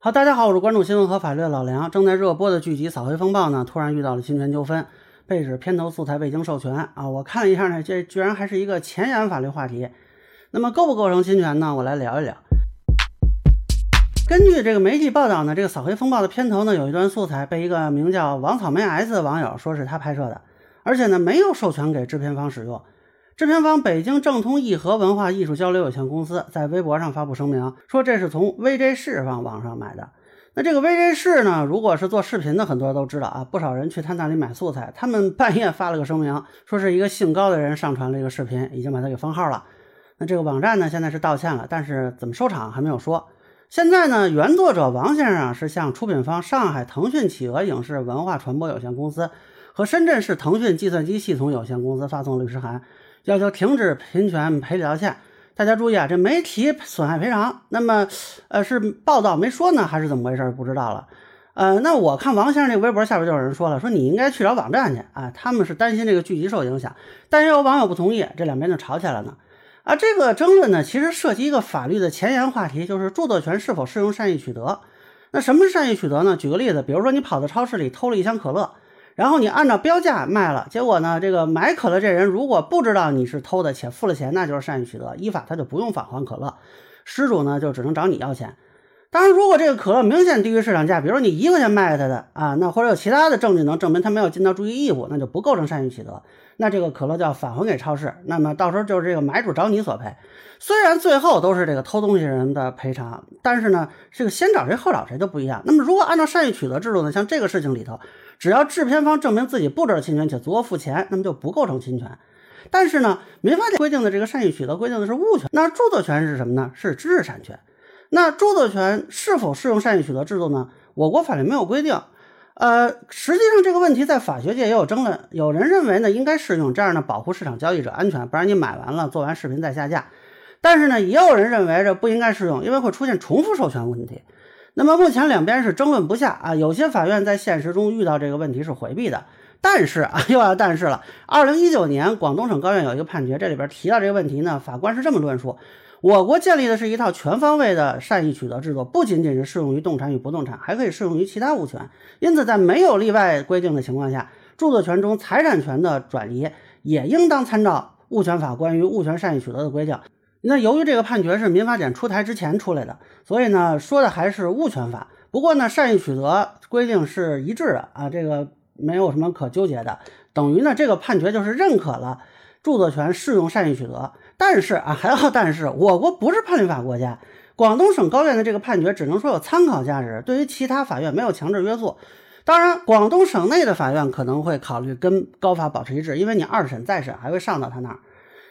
好，大家好，我是关注新闻和法律的老梁。正在热播的剧集《扫黑风暴》呢，突然遇到了侵权纠纷，被指片头素材未经授权啊。我看了一下呢，这居然还是一个前沿法律话题。那么构不构成侵权呢？我来聊一聊。根据这个媒体报道呢，这个《扫黑风暴》的片头呢，有一段素材被一个名叫王草莓 S 的网友说是他拍摄的，而且呢没有授权给制片方使用。制片方北京正通义和文化艺术交流有限公司在微博上发布声明，说这是从 VJ 视上网上买的。那这个 VJ 视呢，如果是做视频的，很多人都知道啊，不少人去他那里买素材。他们半夜发了个声明，说是一个姓高的人上传了一个视频，已经把他给封号了。那这个网站呢，现在是道歉了，但是怎么收场还没有说。现在呢，原作者王先生是向出品方上海腾讯企鹅影视文化传播有限公司和深圳市腾讯计算机系统有限公司发送律师函。要求停止侵权赔礼道歉。大家注意啊，这没提损害赔偿。那么，呃，是报道没说呢，还是怎么回事？不知道了。呃，那我看王先生那微博下边就有人说了，说你应该去找网站去啊。他们是担心这个剧集受影响，但也有网友不同意，这两边就吵起来了呢。啊，这个争论呢，其实涉及一个法律的前沿话题，就是著作权是否适用善意取得。那什么是善意取得呢？举个例子，比如说你跑到超市里偷了一箱可乐。然后你按照标价卖了，结果呢，这个买可乐这人如果不知道你是偷的且付了钱，那就是善意取得，依法他就不用返还可乐，失主呢就只能找你要钱。当然，如果这个可乐明显低于市场价，比如你一块钱卖给他的啊，那或者有其他的证据能证明他没有尽到注意义务，那就不构成善意取得，那这个可乐就要返还给超市，那么到时候就是这个买主找你索赔。虽然最后都是这个偷东西人的赔偿，但是呢，这个先找谁后找谁就不一样。那么如果按照善意取得制度呢，像这个事情里头。只要制片方证明自己不知道侵权且足额付钱，那么就不构成侵权。但是呢，民法典规定的这个善意取得规定的是物权，那著作权是什么呢？是知识产权。那著作权是否适用善意取得制度呢？我国法律没有规定。呃，实际上这个问题在法学界也有争论。有人认为呢应该适用，这样呢保护市场交易者安全，不然你买完了做完视频再下架。但是呢，也有人认为这不应该适用，因为会出现重复授权问题。那么目前两边是争论不下啊，有些法院在现实中遇到这个问题是回避的，但是啊 又要但是了。二零一九年广东省高院有一个判决，这里边提到这个问题呢，法官是这么论述：我国建立的是一套全方位的善意取得制度，不仅仅是适用于动产与不动产，还可以适用于其他物权。因此，在没有例外规定的情况下，著作权中财产权的转移也应当参照物权法关于物权善意取得的规定。那由于这个判决是民法典出台之前出来的，所以呢说的还是物权法。不过呢，善意取得规定是一致的啊，这个没有什么可纠结的。等于呢，这个判决就是认可了著作权适用善意取得。但是啊，还要但是，我国不是判例法国家，广东省高院的这个判决只能说有参考价值，对于其他法院没有强制约束。当然，广东省内的法院可能会考虑跟高法保持一致，因为你二审再审还会上到他那儿。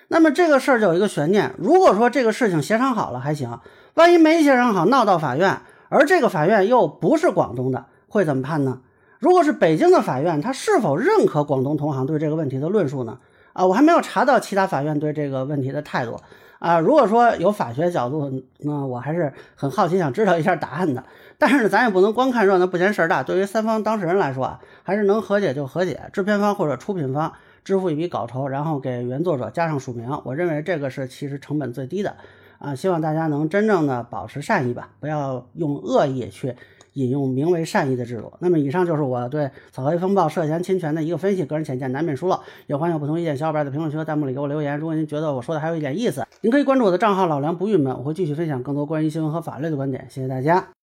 那么这个事儿就有一个悬念，如果说这个事情协商好了还行，万一没协商好闹到法院，而这个法院又不是广东的，会怎么判呢？如果是北京的法院，他是否认可广东同行对这个问题的论述呢？啊，我还没有查到其他法院对这个问题的态度啊。如果说有法学角度，那我还是很好奇，想知道一下答案的。但是呢咱也不能光看热闹不嫌事儿大，对于三方当事人来说啊，还是能和解就和解，制片方或者出品方。支付一笔稿酬，然后给原作者加上署名，我认为这个是其实成本最低的啊！希望大家能真正的保持善意吧，不要用恶意去引用名为善意的制度。那么以上就是我对《草黑风暴》涉嫌侵权的一个分析，个人浅见难免疏漏，也欢迎有不同意见小伙伴在评论区和弹幕里给我留言。如果您觉得我说的还有一点意思，您可以关注我的账号老梁不郁闷，我会继续分享更多关于新闻和法律的观点。谢谢大家。